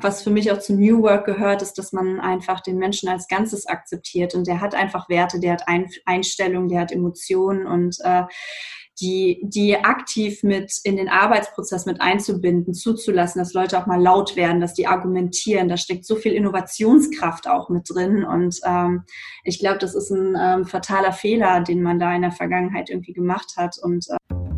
Was für mich auch zu New Work gehört, ist, dass man einfach den Menschen als Ganzes akzeptiert und der hat einfach Werte, der hat Einstellungen, der hat Emotionen und äh, die, die aktiv mit in den Arbeitsprozess mit einzubinden, zuzulassen, dass Leute auch mal laut werden, dass die argumentieren. Da steckt so viel Innovationskraft auch mit drin. Und ähm, ich glaube, das ist ein ähm, fataler Fehler, den man da in der Vergangenheit irgendwie gemacht hat. Und äh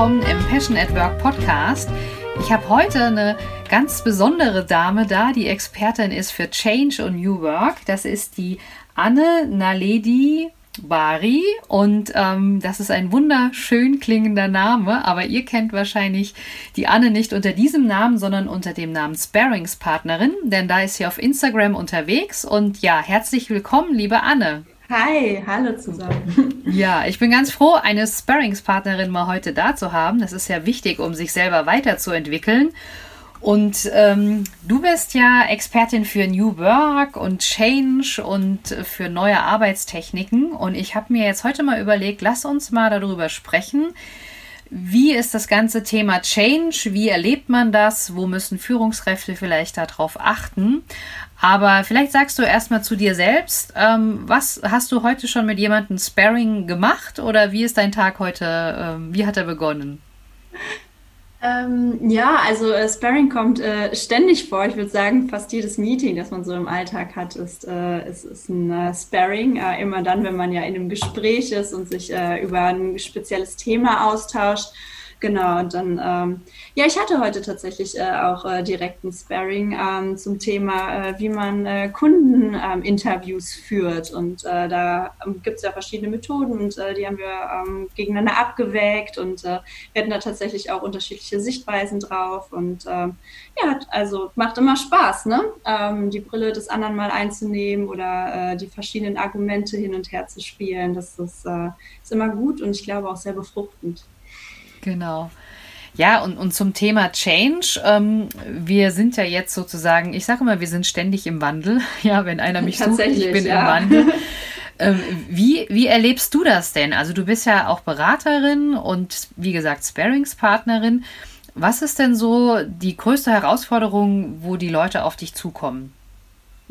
Willkommen im Passion at Work Podcast. Ich habe heute eine ganz besondere Dame da, die Expertin ist für Change und New Work. Das ist die Anne Naledi Bari und ähm, das ist ein wunderschön klingender Name, aber ihr kennt wahrscheinlich die Anne nicht unter diesem Namen, sondern unter dem Namen Sparringspartnerin, denn da ist sie auf Instagram unterwegs und ja, herzlich willkommen, liebe Anne. Hi, hallo zusammen. Ja, ich bin ganz froh, eine Sparringspartnerin mal heute da zu haben. Das ist ja wichtig, um sich selber weiterzuentwickeln. Und ähm, du bist ja Expertin für New Work und Change und für neue Arbeitstechniken. Und ich habe mir jetzt heute mal überlegt, lass uns mal darüber sprechen. Wie ist das ganze Thema Change? Wie erlebt man das? Wo müssen Führungskräfte vielleicht darauf achten? Aber vielleicht sagst du erstmal zu dir selbst, ähm, was hast du heute schon mit jemandem Sparring gemacht oder wie ist dein Tag heute, ähm, wie hat er begonnen? Ähm, ja, also äh, Sparring kommt äh, ständig vor. Ich würde sagen, fast jedes Meeting, das man so im Alltag hat, ist, äh, ist, ist ein äh, Sparring. Äh, immer dann, wenn man ja in einem Gespräch ist und sich äh, über ein spezielles Thema austauscht. Genau, und dann, ähm, ja, ich hatte heute tatsächlich äh, auch äh, direkt ein Sparring ähm, zum Thema, äh, wie man äh, Kundeninterviews führt. Und äh, da ähm, gibt es ja verschiedene Methoden und äh, die haben wir ähm, gegeneinander abgewägt und äh, wir hatten da tatsächlich auch unterschiedliche Sichtweisen drauf. Und ähm, ja, also macht immer Spaß, ne? Ähm, die Brille des anderen mal einzunehmen oder äh, die verschiedenen Argumente hin und her zu spielen. Das ist, äh, ist immer gut und ich glaube auch sehr befruchtend. Genau. Ja, und, und zum Thema Change. Ähm, wir sind ja jetzt sozusagen, ich sage immer, wir sind ständig im Wandel. Ja, wenn einer mich sucht, ich bin ja. im Wandel. Ähm, wie, wie erlebst du das denn? Also du bist ja auch Beraterin und wie gesagt Sparingspartnerin. Was ist denn so die größte Herausforderung, wo die Leute auf dich zukommen?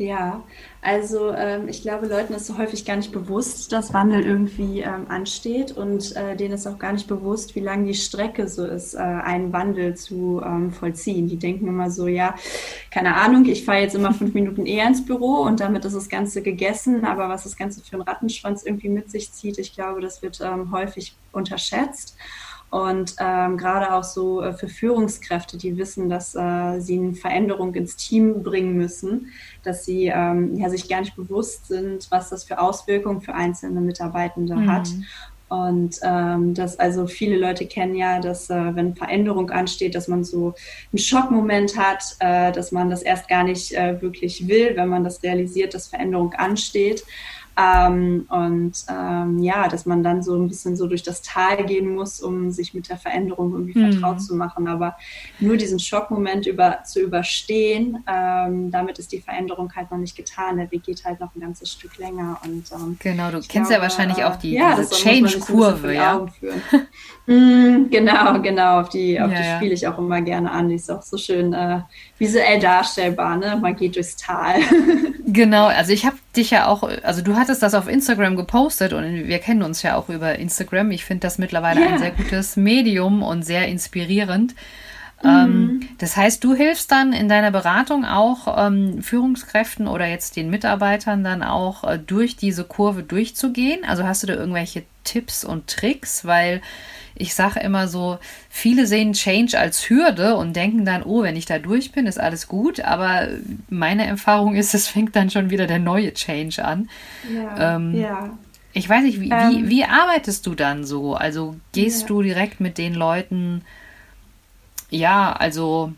Ja, also ähm, ich glaube, Leuten ist so häufig gar nicht bewusst, dass Wandel irgendwie ähm, ansteht und äh, denen ist auch gar nicht bewusst, wie lang die Strecke so ist, äh, einen Wandel zu ähm, vollziehen. Die denken immer so, ja, keine Ahnung, ich fahre jetzt immer fünf Minuten eher ins Büro und damit ist das Ganze gegessen, aber was das Ganze für einen Rattenschwanz irgendwie mit sich zieht, ich glaube, das wird ähm, häufig unterschätzt. Und ähm, gerade auch so äh, für Führungskräfte, die wissen, dass äh, sie eine Veränderung ins Team bringen müssen, dass sie ähm, ja, sich gar nicht bewusst sind, was das für Auswirkungen für einzelne Mitarbeitende mhm. hat. Und ähm, dass also viele Leute kennen ja, dass äh, wenn Veränderung ansteht, dass man so einen Schockmoment hat, äh, dass man das erst gar nicht äh, wirklich will, wenn man das realisiert, dass Veränderung ansteht. Ähm, und ähm, ja, dass man dann so ein bisschen so durch das Tal gehen muss, um sich mit der Veränderung irgendwie mhm. vertraut zu machen. Aber nur diesen Schockmoment über, zu überstehen, ähm, damit ist die Veränderung halt noch nicht getan. Der Weg geht halt noch ein ganzes Stück länger. Und, ähm, genau, du kennst glaube, ja wahrscheinlich auch die ja, Change-Kurve, ja. mm, genau, genau, auf die, auf ja, die ja. spiele ich auch immer gerne an. Die ist auch so schön äh, visuell darstellbar, ne? Man geht durchs Tal. genau, also ich habe dich ja auch, also du hattest das auf Instagram gepostet und wir kennen uns ja auch über Instagram. Ich finde das mittlerweile yeah. ein sehr gutes Medium und sehr inspirierend. Mhm. Ähm, das heißt, du hilfst dann in deiner Beratung auch ähm, Führungskräften oder jetzt den Mitarbeitern dann auch äh, durch diese Kurve durchzugehen. Also hast du da irgendwelche Tipps und Tricks, weil ich sage immer so, viele sehen Change als Hürde und denken dann, oh, wenn ich da durch bin, ist alles gut. Aber meine Erfahrung ist, es fängt dann schon wieder der neue Change an. Ja. Ähm, ja. Ich weiß nicht, wie, ähm, wie, wie, arbeitest du dann so? Also gehst ja. du direkt mit den Leuten, ja, also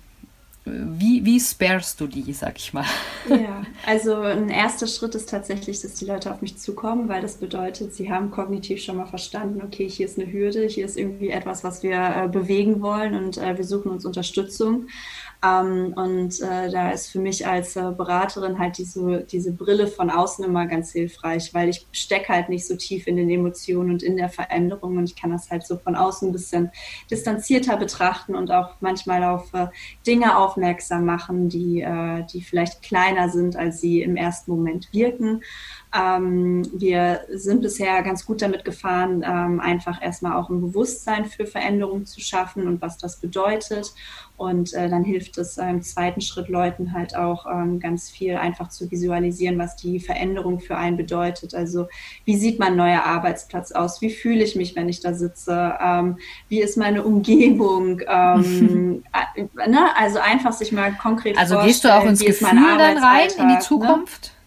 wie, wie sparest du die, sag ich mal? Ja, also ein erster Schritt ist tatsächlich, dass die Leute auf mich zukommen, weil das bedeutet, sie haben kognitiv schon mal verstanden, okay, hier ist eine Hürde, hier ist irgendwie etwas, was wir äh, bewegen wollen und äh, wir suchen uns Unterstützung. Ähm, und äh, da ist für mich als äh, Beraterin halt diese, diese Brille von außen immer ganz hilfreich, weil ich stecke halt nicht so tief in den Emotionen und in der Veränderung und ich kann das halt so von außen ein bisschen distanzierter betrachten und auch manchmal auf äh, Dinge aufmerksam machen, die, äh, die vielleicht kleiner sind, als sie im ersten Moment wirken. Ähm, wir sind bisher ganz gut damit gefahren, ähm, einfach erstmal auch ein Bewusstsein für Veränderung zu schaffen und was das bedeutet. Und äh, dann hilft es äh, im zweiten Schritt Leuten halt auch ähm, ganz viel einfach zu visualisieren, was die Veränderung für einen bedeutet. Also wie sieht mein neuer Arbeitsplatz aus? Wie fühle ich mich, wenn ich da sitze? Ähm, wie ist meine Umgebung? Ähm, äh, ne? Also einfach sich mal konkret also vorstellen. Also gehst du auch ins Gefühl dann rein in die ne? Zukunft? Ne?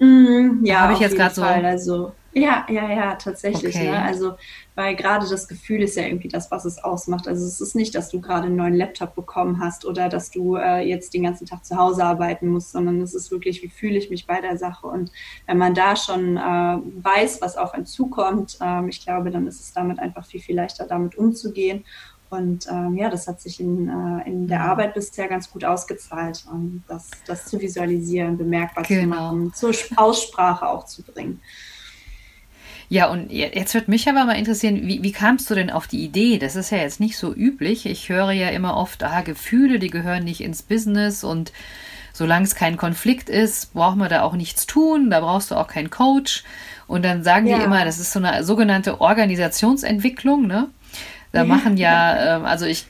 Mm, ja, habe ich jetzt gerade so. Also, ja, ja, ja, tatsächlich. Okay. Ne? Also, weil gerade das Gefühl ist ja irgendwie das, was es ausmacht. Also es ist nicht, dass du gerade einen neuen Laptop bekommen hast oder dass du äh, jetzt den ganzen Tag zu Hause arbeiten musst, sondern es ist wirklich, wie fühle ich mich bei der Sache. Und wenn man da schon äh, weiß, was auf einen zukommt, äh, ich glaube, dann ist es damit einfach viel, viel leichter, damit umzugehen. Und ähm, ja, das hat sich in, äh, in der mhm. Arbeit bisher ganz gut ausgezahlt, um das, das zu visualisieren, bemerkbar genau. zu machen, zur Aussprache auch zu bringen. Ja, und jetzt wird mich aber mal interessieren, wie, wie kamst du denn auf die Idee? Das ist ja jetzt nicht so üblich. Ich höre ja immer oft, ah, Gefühle, die gehören nicht ins Business und solange es kein Konflikt ist, braucht man da auch nichts tun, da brauchst du auch keinen Coach. Und dann sagen ja. die immer, das ist so eine sogenannte Organisationsentwicklung, ne? Da machen ja, äh, also ich,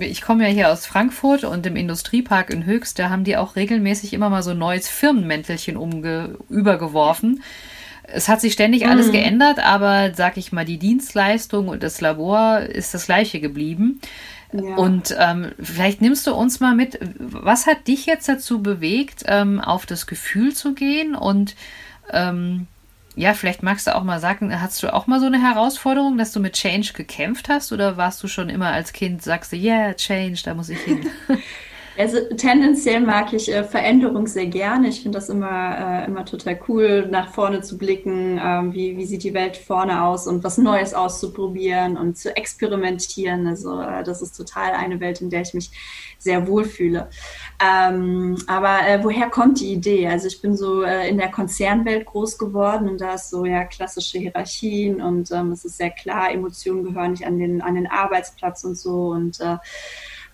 ich komme ja hier aus Frankfurt und im Industriepark in Höchst, da haben die auch regelmäßig immer mal so ein neues Firmenmäntelchen umge übergeworfen. Es hat sich ständig mhm. alles geändert, aber sag ich mal, die Dienstleistung und das Labor ist das gleiche geblieben. Ja. Und ähm, vielleicht nimmst du uns mal mit, was hat dich jetzt dazu bewegt, ähm, auf das Gefühl zu gehen und ähm, ja, vielleicht magst du auch mal sagen, hast du auch mal so eine Herausforderung, dass du mit Change gekämpft hast oder warst du schon immer als Kind, sagst du, yeah, Change, da muss ich hin? Also tendenziell mag ich äh, Veränderung sehr gerne. Ich finde das immer, äh, immer total cool, nach vorne zu blicken, ähm, wie, wie sieht die Welt vorne aus und was Neues auszuprobieren und zu experimentieren. Also äh, das ist total eine Welt, in der ich mich sehr wohlfühle. Ähm, aber äh, woher kommt die Idee? Also ich bin so äh, in der Konzernwelt groß geworden und da ist so ja klassische Hierarchien und ähm, es ist sehr klar, Emotionen gehören nicht an den, an den Arbeitsplatz und so und äh,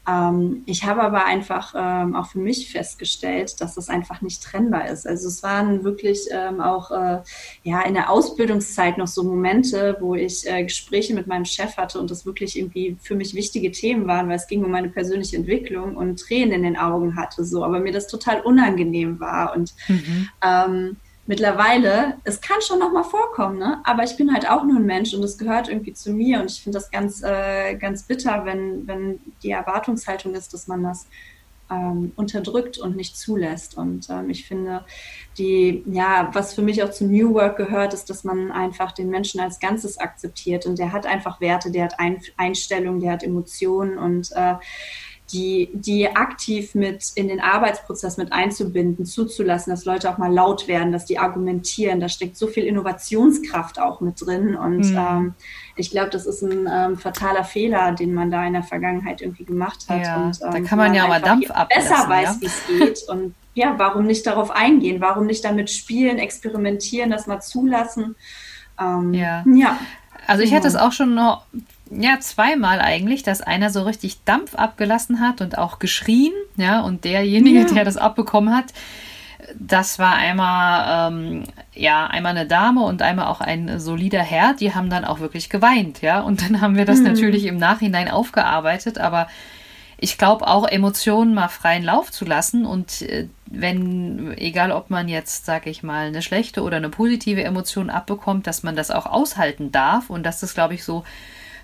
ähm, ich habe aber einfach ähm, auch für mich festgestellt, dass das einfach nicht trennbar ist. Also es waren wirklich ähm, auch äh, ja in der Ausbildungszeit noch so Momente, wo ich äh, Gespräche mit meinem Chef hatte und das wirklich irgendwie für mich wichtige Themen waren, weil es ging um meine persönliche Entwicklung und Tränen in den Augen hatte so, aber mir das total unangenehm war und mhm. Mittlerweile, es kann schon noch mal vorkommen, ne? aber ich bin halt auch nur ein Mensch und es gehört irgendwie zu mir und ich finde das ganz, äh, ganz bitter, wenn, wenn die Erwartungshaltung ist, dass man das ähm, unterdrückt und nicht zulässt. Und ähm, ich finde, die, ja, was für mich auch zu New Work gehört, ist, dass man einfach den Menschen als Ganzes akzeptiert und der hat einfach Werte, der hat Ein Einstellungen, der hat Emotionen und äh, die, die aktiv mit in den Arbeitsprozess mit einzubinden, zuzulassen, dass Leute auch mal laut werden, dass die argumentieren. Da steckt so viel Innovationskraft auch mit drin. Und mhm. ähm, ich glaube, das ist ein ähm, fataler Fehler, den man da in der Vergangenheit irgendwie gemacht hat. Ja, und, ähm, da kann man ja mal Dampf ablassen. Besser weiß, ja? wie es geht. Und ja, warum nicht darauf eingehen? Warum nicht damit spielen, experimentieren, das mal zulassen? Ähm, ja. ja. Also ich hatte es auch schon noch ja, zweimal eigentlich, dass einer so richtig Dampf abgelassen hat und auch geschrien, ja, und derjenige, ja. der das abbekommen hat, das war einmal, ähm, ja, einmal eine Dame und einmal auch ein solider Herr, die haben dann auch wirklich geweint, ja, und dann haben wir das mhm. natürlich im Nachhinein aufgearbeitet, aber ich glaube auch Emotionen mal freien Lauf zu lassen und äh, wenn, egal ob man jetzt, sag ich mal, eine schlechte oder eine positive Emotion abbekommt, dass man das auch aushalten darf und dass das, glaube ich, so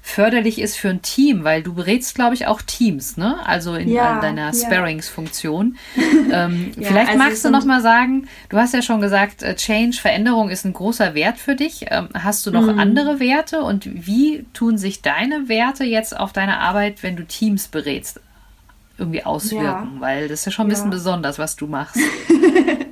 förderlich ist für ein Team, weil du berätst, glaube ich, auch Teams, ne? Also in ja, deiner Sparings-Funktion. ähm, ja, vielleicht also magst du noch mal sagen, du hast ja schon gesagt, äh, Change, Veränderung ist ein großer Wert für dich. Ähm, hast du noch mhm. andere Werte und wie tun sich deine Werte jetzt auf deine Arbeit, wenn du Teams berätst, irgendwie auswirken? Ja. Weil das ist ja schon ein bisschen besonders, was du machst.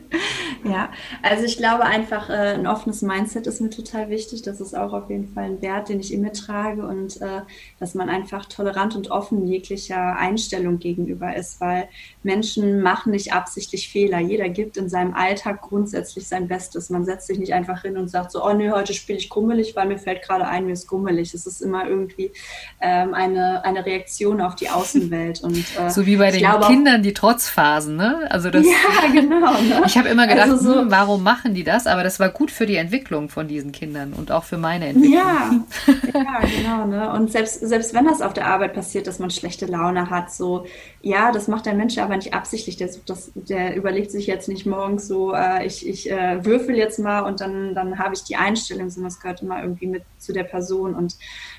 Ja, also ich glaube einfach, äh, ein offenes Mindset ist mir total wichtig. Das ist auch auf jeden Fall ein Wert, den ich in mir trage und äh, dass man einfach tolerant und offen jeglicher Einstellung gegenüber ist, weil Menschen machen nicht absichtlich Fehler. Jeder gibt in seinem Alltag grundsätzlich sein Bestes. Man setzt sich nicht einfach hin und sagt so, oh nee, heute spiele ich grummelig, weil mir fällt gerade ein, mir ist grummelig. Es ist immer irgendwie ähm, eine, eine Reaktion auf die Außenwelt. Und, äh, so wie bei den Kindern die Trotzphasen, ne? Also das, ja, genau. Ne? Ich habe immer gedacht, also so, hm, warum machen die das? Aber das war gut für die Entwicklung von diesen Kindern und auch für meine Entwicklung. Ja, ja genau. Ne? Und selbst, selbst wenn das auf der Arbeit passiert, dass man schlechte Laune hat, so, ja, das macht der Mensch aber nicht absichtlich. Der, sucht das, der überlegt sich jetzt nicht morgens so, äh, ich, ich äh, würfel jetzt mal und dann, dann habe ich die Einstellung, sondern das gehört immer irgendwie mit zu der Person. Und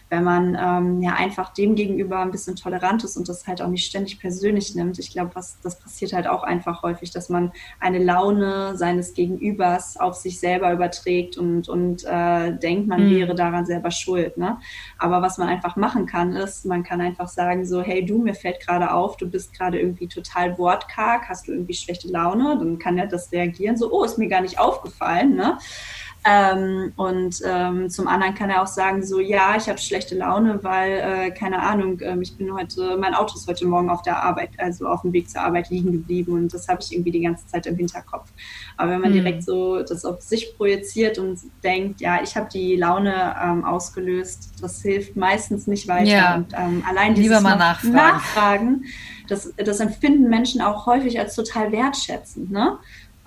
wenn man ähm, ja einfach dem gegenüber ein bisschen tolerant ist und das halt auch nicht ständig persönlich nimmt. Ich glaube, was das passiert halt auch einfach häufig, dass man eine Laune seines Gegenübers auf sich selber überträgt und, und äh, denkt, man mhm. wäre daran selber schuld. Ne? Aber was man einfach machen kann, ist, man kann einfach sagen, so, hey du, mir fällt gerade auf, du bist gerade irgendwie total wortkarg, hast du irgendwie schlechte Laune, dann kann er das reagieren, so, oh, ist mir gar nicht aufgefallen. Ne? Ähm, und ähm, zum anderen kann er auch sagen, so ja, ich habe schlechte Laune, weil, äh, keine Ahnung, äh, ich bin heute, mein Auto ist heute Morgen auf der Arbeit, also auf dem Weg zur Arbeit liegen geblieben und das habe ich irgendwie die ganze Zeit im Hinterkopf. Aber wenn man mhm. direkt so das auf sich projiziert und denkt, ja, ich habe die Laune ähm, ausgelöst, das hilft meistens nicht weiter. Ja. Und ähm, allein dieses Lieber mal nachfragen, nachfragen das, das empfinden Menschen auch häufig als total wertschätzend. Ne?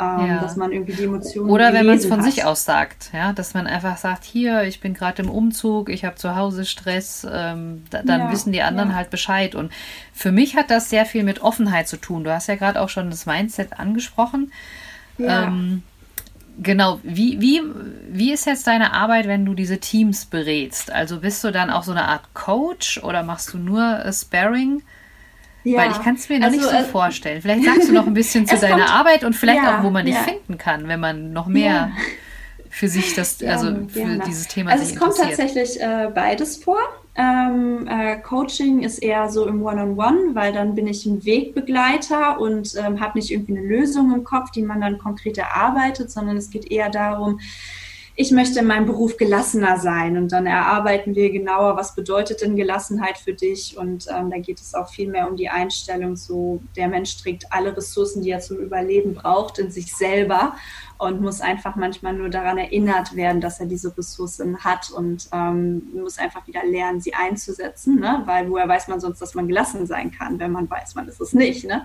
Ähm, ja. dass man irgendwie die Emotionen. Oder wenn man es von hat. sich aus sagt, ja, dass man einfach sagt, hier, ich bin gerade im Umzug, ich habe zu Hause Stress, ähm, da, dann ja, wissen die anderen ja. halt Bescheid. Und für mich hat das sehr viel mit Offenheit zu tun. Du hast ja gerade auch schon das Mindset angesprochen. Ähm, genau, wie, wie, wie ist jetzt deine Arbeit, wenn du diese Teams berätst? Also bist du dann auch so eine Art Coach oder machst du nur Sparring? Ja. Weil ich kann es mir noch also, nicht so äh, vorstellen. Vielleicht sagst du noch ein bisschen zu deiner kommt, Arbeit und vielleicht ja, auch, wo man dich ja. finden kann, wenn man noch mehr für sich das, also für dieses Thema Also es kommt tatsächlich äh, beides vor. Ähm, äh, Coaching ist eher so im One-on-One, -on -One, weil dann bin ich ein Wegbegleiter und ähm, habe nicht irgendwie eine Lösung im Kopf, die man dann konkret erarbeitet, sondern es geht eher darum, ich möchte in meinem Beruf gelassener sein. Und dann erarbeiten wir genauer, was bedeutet denn Gelassenheit für dich. Und ähm, da geht es auch viel mehr um die Einstellung, so der Mensch trägt alle Ressourcen, die er zum Überleben braucht, in sich selber und muss einfach manchmal nur daran erinnert werden, dass er diese Ressourcen hat und ähm, muss einfach wieder lernen, sie einzusetzen, ne? weil woher weiß man sonst, dass man gelassen sein kann, wenn man weiß, man ist es nicht. Ne?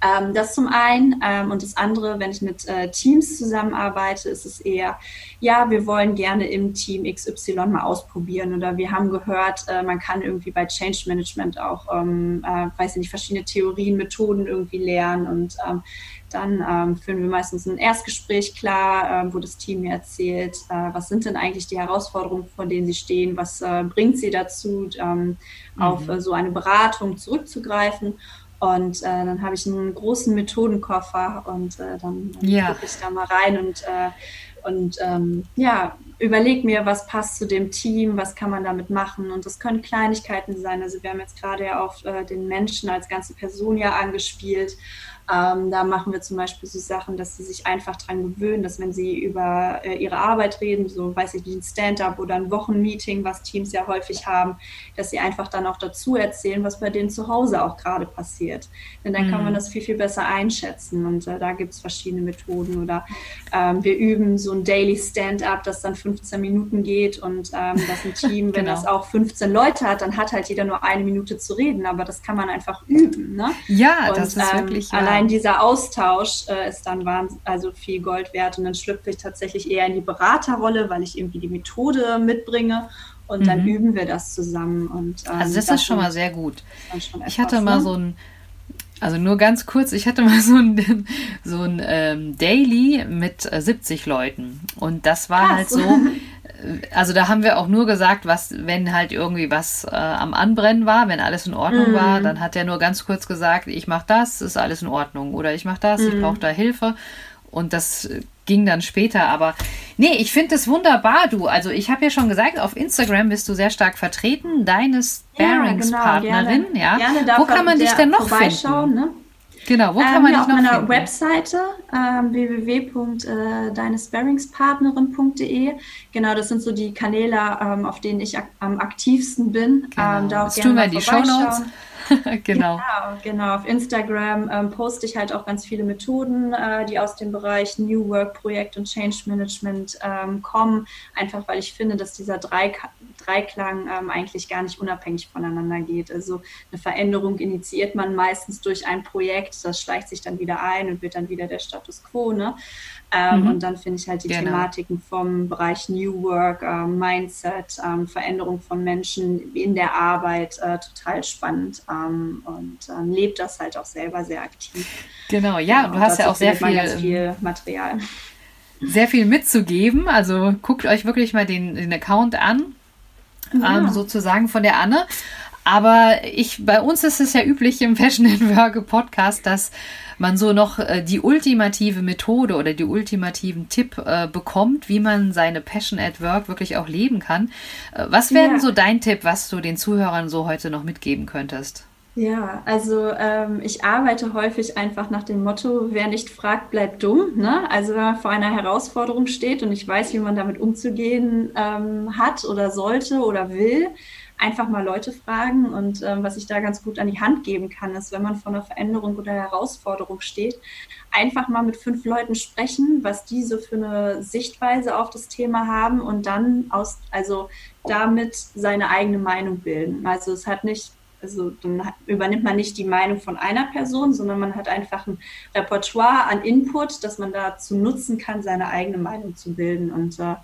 Ähm, das zum einen. Ähm, und das andere, wenn ich mit äh, Teams zusammenarbeite, ist es eher, ja, wir wollen gerne im Team XY mal ausprobieren oder wir haben gehört, äh, man kann irgendwie bei Change Management auch, ähm, äh, weiß ich nicht, verschiedene Theorien, Methoden irgendwie lernen und ähm, dann ähm, führen wir meistens ein Erstgespräch klar, äh, wo das Team mir erzählt, äh, was sind denn eigentlich die Herausforderungen, vor denen sie stehen, was äh, bringt sie dazu, ähm, mhm. auf äh, so eine Beratung zurückzugreifen. Und äh, dann habe ich einen großen Methodenkoffer und äh, dann, dann ja. gucke ich da mal rein und, äh, und ähm, ja, überlege mir, was passt zu dem Team, was kann man damit machen. Und das können Kleinigkeiten sein. Also wir haben jetzt gerade ja auf äh, den Menschen als ganze Person ja angespielt. Ähm, da machen wir zum Beispiel so Sachen, dass sie sich einfach daran gewöhnen, dass wenn sie über äh, ihre Arbeit reden, so weiß ich wie ein Stand-up oder ein Wochenmeeting, was Teams ja häufig haben, dass sie einfach dann auch dazu erzählen, was bei denen zu Hause auch gerade passiert. Denn dann mhm. kann man mhm. das viel, viel besser einschätzen und äh, da gibt es verschiedene Methoden oder ähm, wir üben so ein Daily Stand-up, das dann 15 Minuten geht und ähm, das ein Team, wenn genau. das auch 15 Leute hat, dann hat halt jeder nur eine Minute zu reden, aber das kann man einfach üben. Ne? Ja, und, das ist ähm, wirklich allein allein dieser Austausch äh, ist dann also viel Gold wert und dann schlüpfe ich tatsächlich eher in die Beraterrolle, weil ich irgendwie die Methode mitbringe und mhm. dann üben wir das zusammen. Und, ähm, also das, das ist schon mal sehr gut. Ich hatte ne? mal so ein Also nur ganz kurz, ich hatte mal so ein, so ein ähm, Daily mit 70 äh, Leuten. Und das war Krass. halt so, also da haben wir auch nur gesagt, was, wenn halt irgendwie was äh, am Anbrennen war, wenn alles in Ordnung mm. war, dann hat er nur ganz kurz gesagt, ich mache das, ist alles in Ordnung. Oder ich mache das, mm. ich mhm. brauche da Hilfe. Und das ging dann später. Aber nee, ich finde es wunderbar, du. Also ich habe ja schon gesagt, auf Instagram bist du sehr stark vertreten, deine Sparringspartnerin. Ja, genau, gerne, ja. Wo kann man dich denn noch finden? Ne? Genau, wo kann ähm, man dich auf noch meiner finden? Webseite ähm, www.deinesparringspartnerin.de. Genau, das sind so die Kanäle, ähm, auf denen ich ak am aktivsten bin. Genau. Ähm, da das tun wir in die Show Notes. genau. genau. Genau, auf Instagram ähm, poste ich halt auch ganz viele Methoden, äh, die aus dem Bereich New Work Projekt und Change Management ähm, kommen. Einfach weil ich finde, dass dieser Dreiklang, Dreiklang ähm, eigentlich gar nicht unabhängig voneinander geht. Also eine Veränderung initiiert man meistens durch ein Projekt, das schleicht sich dann wieder ein und wird dann wieder der Status quo. Ne? Ähm, mhm. Und dann finde ich halt die genau. Thematiken vom Bereich New Work, äh, Mindset, ähm, Veränderung von Menschen in der Arbeit äh, total spannend ähm, und ähm, lebt das halt auch selber sehr aktiv. Genau, ja, genau, du hast ja auch sehr viel, ähm, viel Material. Sehr viel mitzugeben. Also guckt euch wirklich mal den, den Account an, ja. Ähm, sozusagen von der Anne. Aber ich, bei uns ist es ja üblich im Fashion in Work Podcast, dass man so noch äh, die ultimative Methode oder die ultimativen Tipp äh, bekommt, wie man seine Passion at Work wirklich auch leben kann. Äh, was wäre ja. so dein Tipp, was du den Zuhörern so heute noch mitgeben könntest? Ja, also ähm, ich arbeite häufig einfach nach dem Motto, wer nicht fragt, bleibt dumm. Ne? Also wenn man vor einer Herausforderung steht und ich weiß, wie man damit umzugehen ähm, hat oder sollte oder will, einfach mal Leute fragen. Und ähm, was ich da ganz gut an die Hand geben kann, ist, wenn man vor einer Veränderung oder Herausforderung steht, einfach mal mit fünf Leuten sprechen, was die so für eine Sichtweise auf das Thema haben und dann aus, also damit seine eigene Meinung bilden. Also es hat nicht also dann übernimmt man nicht die Meinung von einer Person, sondern man hat einfach ein Repertoire an Input, das man dazu nutzen kann, seine eigene Meinung zu bilden. Und äh,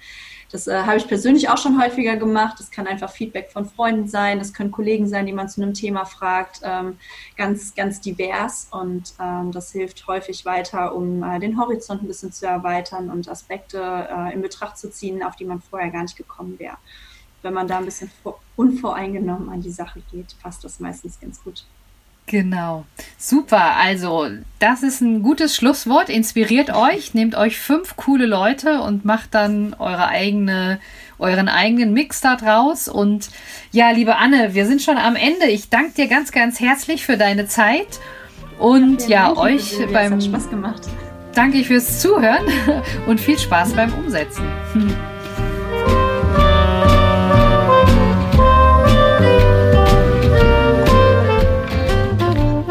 das äh, habe ich persönlich auch schon häufiger gemacht. Das kann einfach Feedback von Freunden sein, das können Kollegen sein, die man zu einem Thema fragt, ähm, ganz, ganz divers. Und ähm, das hilft häufig weiter, um äh, den Horizont ein bisschen zu erweitern und Aspekte äh, in Betracht zu ziehen, auf die man vorher gar nicht gekommen wäre. Wenn man da ein bisschen unvoreingenommen an die Sache geht, passt das meistens ganz gut. Genau. Super. Also, das ist ein gutes Schlusswort. Inspiriert euch, nehmt euch fünf coole Leute und macht dann eure eigene, euren eigenen Mix da draus. Und ja, liebe Anne, wir sind schon am Ende. Ich danke dir ganz, ganz herzlich für deine Zeit. Und ja, ja euch beim. Es hat Spaß gemacht. Danke fürs Zuhören und viel Spaß beim Umsetzen.